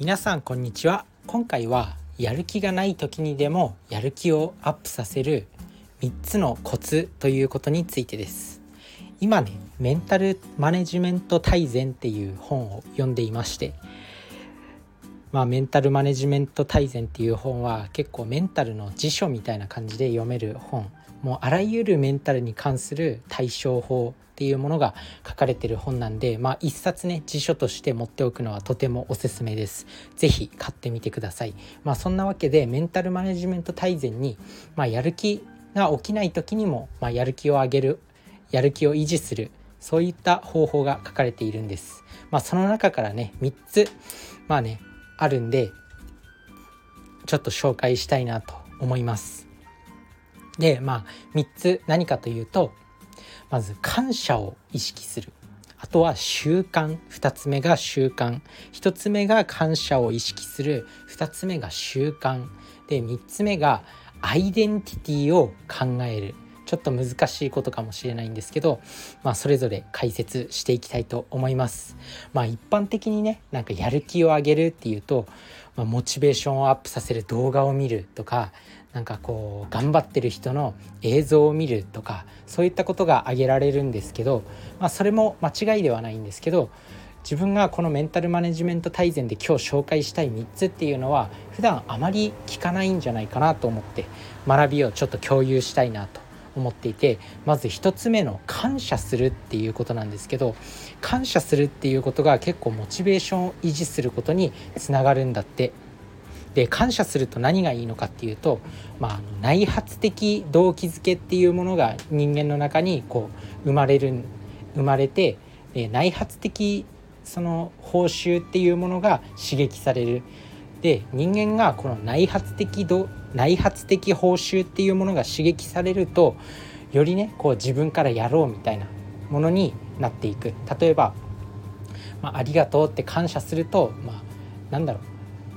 皆さんこんにちは。今回はやる気がない時にでもやる気をアップさせる3つのコツということについてです。今ねメンタルマネジメント大全っていう本を読んでいまして。まあ、メンタルマネジメント大全っていう本は結構メンタルの辞書みたいな感じで読める本。もうあらゆるメンタルに関する対処法っていうものが書かれてる本なんでまあ一冊ね辞書として持っておくのはとてもおすすめです。是非買ってみてください。まあそんなわけでメンタルマネジメント大全に、まあ、やる気が起きない時にも、まあ、やる気を上げるやる気を維持するそういった方法が書かれているんです。まあその中からね3つまあねあるんでちょっと紹介したいなと思います。でまあ3つ何かというとまず感謝を意識する。あとは習慣。2つ目が習慣。1つ目が感謝を意識する。2つ目が習慣。で3つ目がアイデンティティを考える。ちょっと難しいことかもしれないんですけど、まあ、それぞれ解説していきたいと思います。まあ、一般的にねなんかやる気を上げるっていうと、まあ、モチベーションをアップさせる動画を見るとかなんかこう頑張ってる人の映像を見るとかそういったことが挙げられるんですけど、まあ、それも間違いではないんですけど自分がこのメンタルマネジメント大全で今日紹介したい3つっていうのは普段あまり聞かないんじゃないかなと思って学びをちょっと共有したいなと思っていてまず1つ目の感謝するっていうことなんですけど感謝するっていうことが結構モチベーションを維持することにつながるんだって。で感謝すると何がいいのかっていうと、まあ、内発的動機づけっていうものが人間の中にこう生まれる生まれて内発的その報酬っていうものが刺激される。で人間がこの内発的内発的報酬っていうものが刺激されるとよりねこう自分からやろうみたいなものになっていく。例えば、まあ、ありがとうって感謝すると、まあ、なんだろう。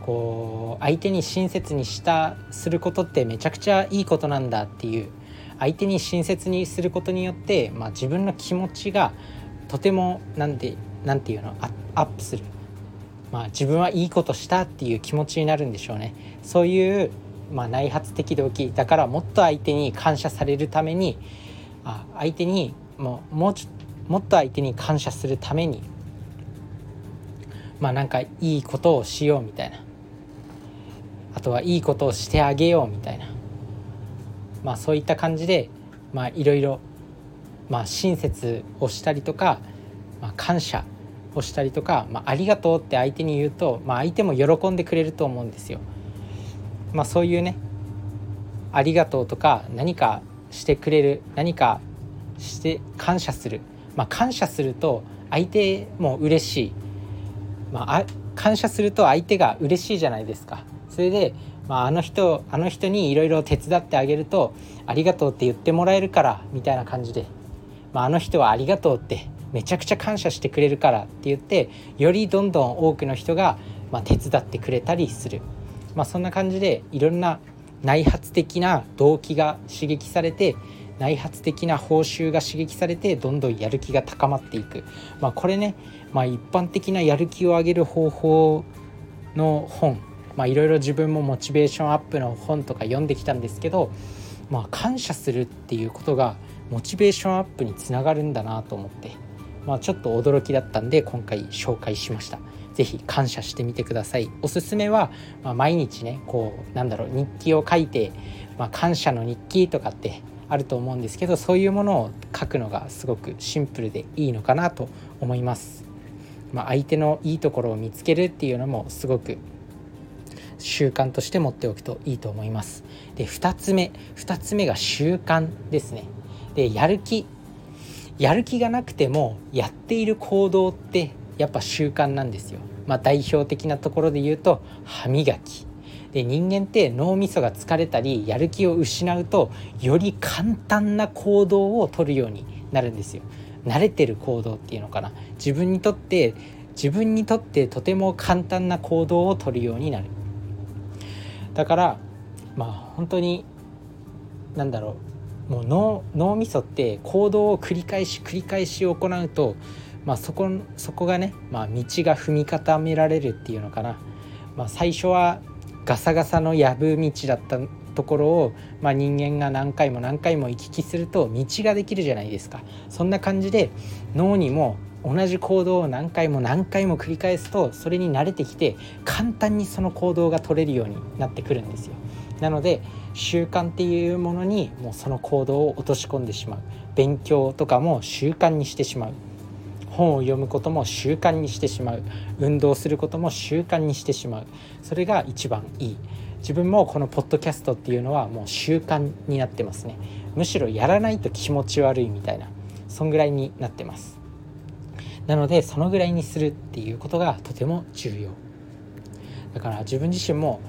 こう相手に親切にしたすることってめちゃくちゃいいことなんだっていう。相手に親切にすることによって、まあ、自分の気持ちがとてもなんてなんていうのアップする、まあ、自分はいいことしたっていう気持ちになるんでしょうね。そういう、まあ、内発的動機。だからもっと相手に感謝されるためにあ相手にもうもうちょもっと相手に感謝するためにまあなんかいいことをしようみたいな。あとはいいことをしてあげようみたいなまあそういった感じでまあいろいろまあ親切をしたりとか、まあ、感謝をしたりとか、まあ、ありがとうって相手に言うと、まあ、相手も喜んでくれると思うんですよ。まあ、そういうねありがとうとか何かしてくれる何かして感謝する、まあ、感謝すると相手も嬉しい、まあ、感謝すると相手が嬉しいじゃないですか。それで、まあ、あの人あの人にいろいろ手伝ってあげるとありがとうって言ってもらえるからみたいな感じで、まあ、あの人はありがとうってめちゃくちゃ感謝してくれるからって言ってよりどんどん多くの人が、まあ、手伝ってくれたりする、まあ、そんな感じでいろんな内発的な動機が刺激されて内発的な報酬が刺激されてどんどんやる気が高まっていく、まあ、これね、まあ、一般的なやる気を上げる方法の本まあいろいろ自分もモチベーションアップの本とか読んできたんですけど、まあ、感謝するっていうことがモチベーションアップにつながるんだなと思って、まあ、ちょっと驚きだったんで今回紹介しました。是非感謝してみてください。おすすめは、まあ、毎日ねこうなんだろう日記を書いて、まあ、感謝の日記とかってあると思うんですけどそういうものを書くのがすごくシンプルでいいのかなと思います。まあ、相手のいいところを見つけるっていうのもすごく習慣として持っておくといいと思います。で2つ目2つ目が習慣ですね。でやる気。やる気がなくてもやっている行動ってやっぱ習慣なんですよ。まあ代表的なところで言うと歯磨き。で人間って脳みそが疲れたりやる気を失うとより簡単な行動をとるようになるんですよ。慣れてる行動っていうのかな。自分にとって自分にとってとても簡単な行動をとるようになる。だからまあ本当に何だろう。もう脳脳みそって行動を繰り返し繰り返し行うと、まあ、そこそこがね、まあ、道が踏み固められるっていうのかな。まあ、最初はガサガサのやぶ道だったところを、まあ、人間が何回も何回も行き来すると道ができるじゃないですか。そんな感じで脳にも同じ行動を何回も何回も繰り返すとそれに慣れてきて簡単にその行動が取れるようになってくるんですよ。なので習慣っていうものにもうその行動を落とし込んでしまう。勉強とかも習慣にしてしまう。本を読むことも習慣にしてしまう。運動することも習慣にしてしまう。それが一番いい。自分もこのポッドキャストっていうのはもう習慣になってますね。むしろやらないと気持ち悪いみたいな。そんぐらいになってます。なのでそのぐらいにするっていうことがとても重要。だから自分自身も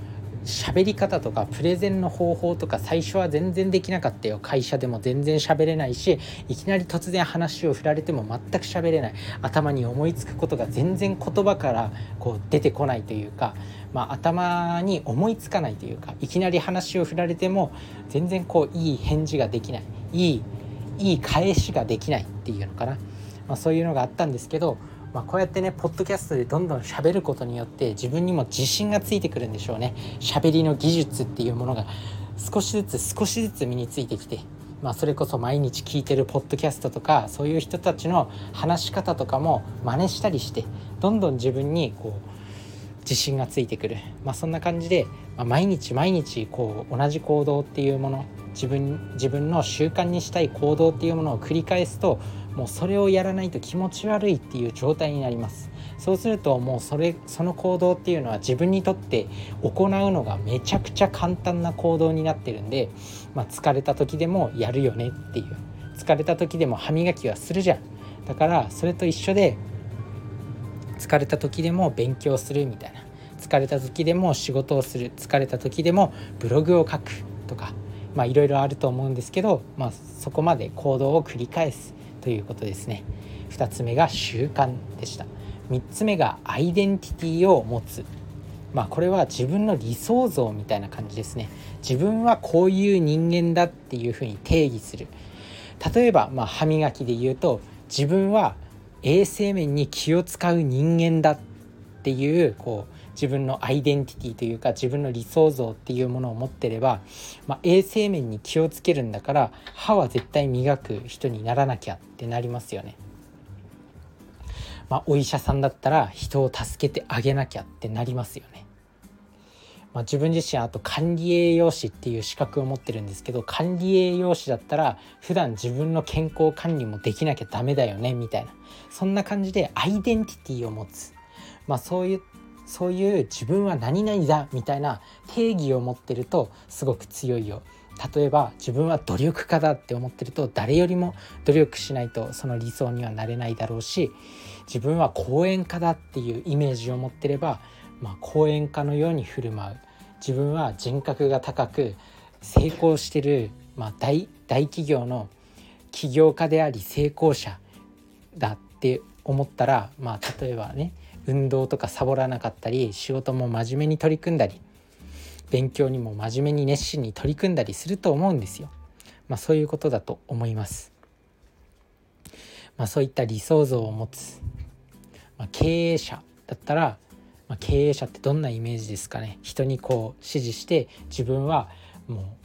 喋り方とかプレゼンの方法とか最初は全然できなかったよ。会社でも全然喋れないしいきなり突然話を振られても全く喋れない。頭に思いつくことが全然言葉からこう出てこないというか、まあ、頭に思いつかないというかいきなり話を振られても全然こういい返事ができない。いいいい返しができないっていうのかな、まあ、そういうのがあったんですけどまあ、こうやってねポッドキャストでどんどん喋ることによって自分にも自信がついてくるんでしょうね。喋りの技術っていうものが少しずつ少しずつ身についてきて、まあ、それこそ毎日聞いてるポッドキャストとかそういう人たちの話し方とかも真似したりしてどんどん自分にこう自信がついてくる、まあ、そんな感じで、まあ、毎日毎日こう同じ行動っていうもの自分自分の習慣にしたい行動っていうものを繰り返すともうそれをやらないと気持ち悪いっていう状態になります。そうするともうそれその行動っていうのは自分にとって行うのがめちゃくちゃ簡単な行動になってるんで、まあ、疲れた時でもやるよねっていう。疲れた時でも歯磨きはするじゃん。だからそれと一緒で疲れた時でも勉強するみたいな。疲れた時でも仕事をする。疲れた時でもブログを書くとかまあいろいろあると思うんですけど、まあ、そこまで行動を繰り返す。ということですね。2つ目が習慣でした。3つ目がアイデンティティを持つ。まあこれは自分の理想像みたいな感じですね。自分はこういう人間だっていうふうに定義する。例えばまあ歯磨きで言うと自分は衛生面に気を使う人間だっていうこう自分のアイデンティティというか自分の理想像っていうものを持ってれば、まあ、衛生面に気をつけるんだから歯は絶対磨く人にならなきゃってなりますよね。まあ、お医者さんだったら人を助けてあげなきゃってなりますよね。まあ、自分自身あと管理栄養士っていう資格を持ってるんですけど管理栄養士だったら普段自分の健康管理もできなきゃダメだよねみたいなそんな感じでアイデンティティを持つ、まあ、そういっそういう自分は何々だみたいな定義を持ってるとすごく強いよ。例えば自分は努力家だって思ってると誰よりも努力しないとその理想にはなれないだろうし自分は講演家だっていうイメージを持ってれば、まあ、講演家のように振る舞う。自分は人格が高く成功してる、まあ大、大企業の起業家であり成功者だって思ったら、まあ、例えばね運動とかサボらなかったり仕事も真面目に取り組んだり勉強にも真面目に熱心に取り組んだりすると思うんですよ。まあ、そういうことだと思います。まあ、そういった理想像を持つ、まあ、経営者だったら、まあ、経営者ってどんなイメージですかね人にこう指示して自分はも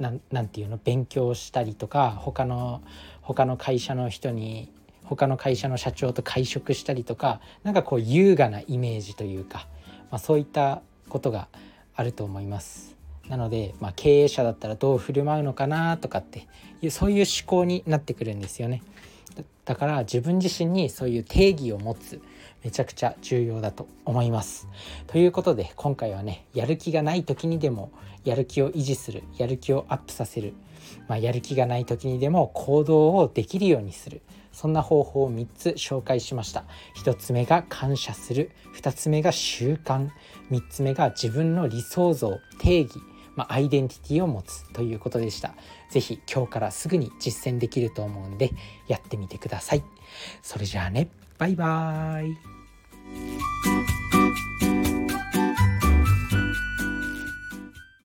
う何て言うの？勉強したりとか他の他の会社の人に他の会社の社長と会食したりとか何かこう優雅なイメージというか、まあ、そういったことがあると思います。なので、まあ、経営者だったらどう振る舞うのかなとかっていうそういう思考になってくるんですよね。だから自分自身にそういう定義を持つめちゃくちゃ重要だと思います。ということで今回はねやる気がない時にでもやる気を維持するやる気をアップさせる、まあ、やる気がない時にでも行動をできるようにする。そんな方法を3つ紹介しました。1つ目が感謝する。2つ目が習慣。3つ目が自分の理想像定義。まあ、アイデンティティを持つということでした。是非今日からすぐに実践できると思うんでやってみてください。それじゃあね、バイバーイ。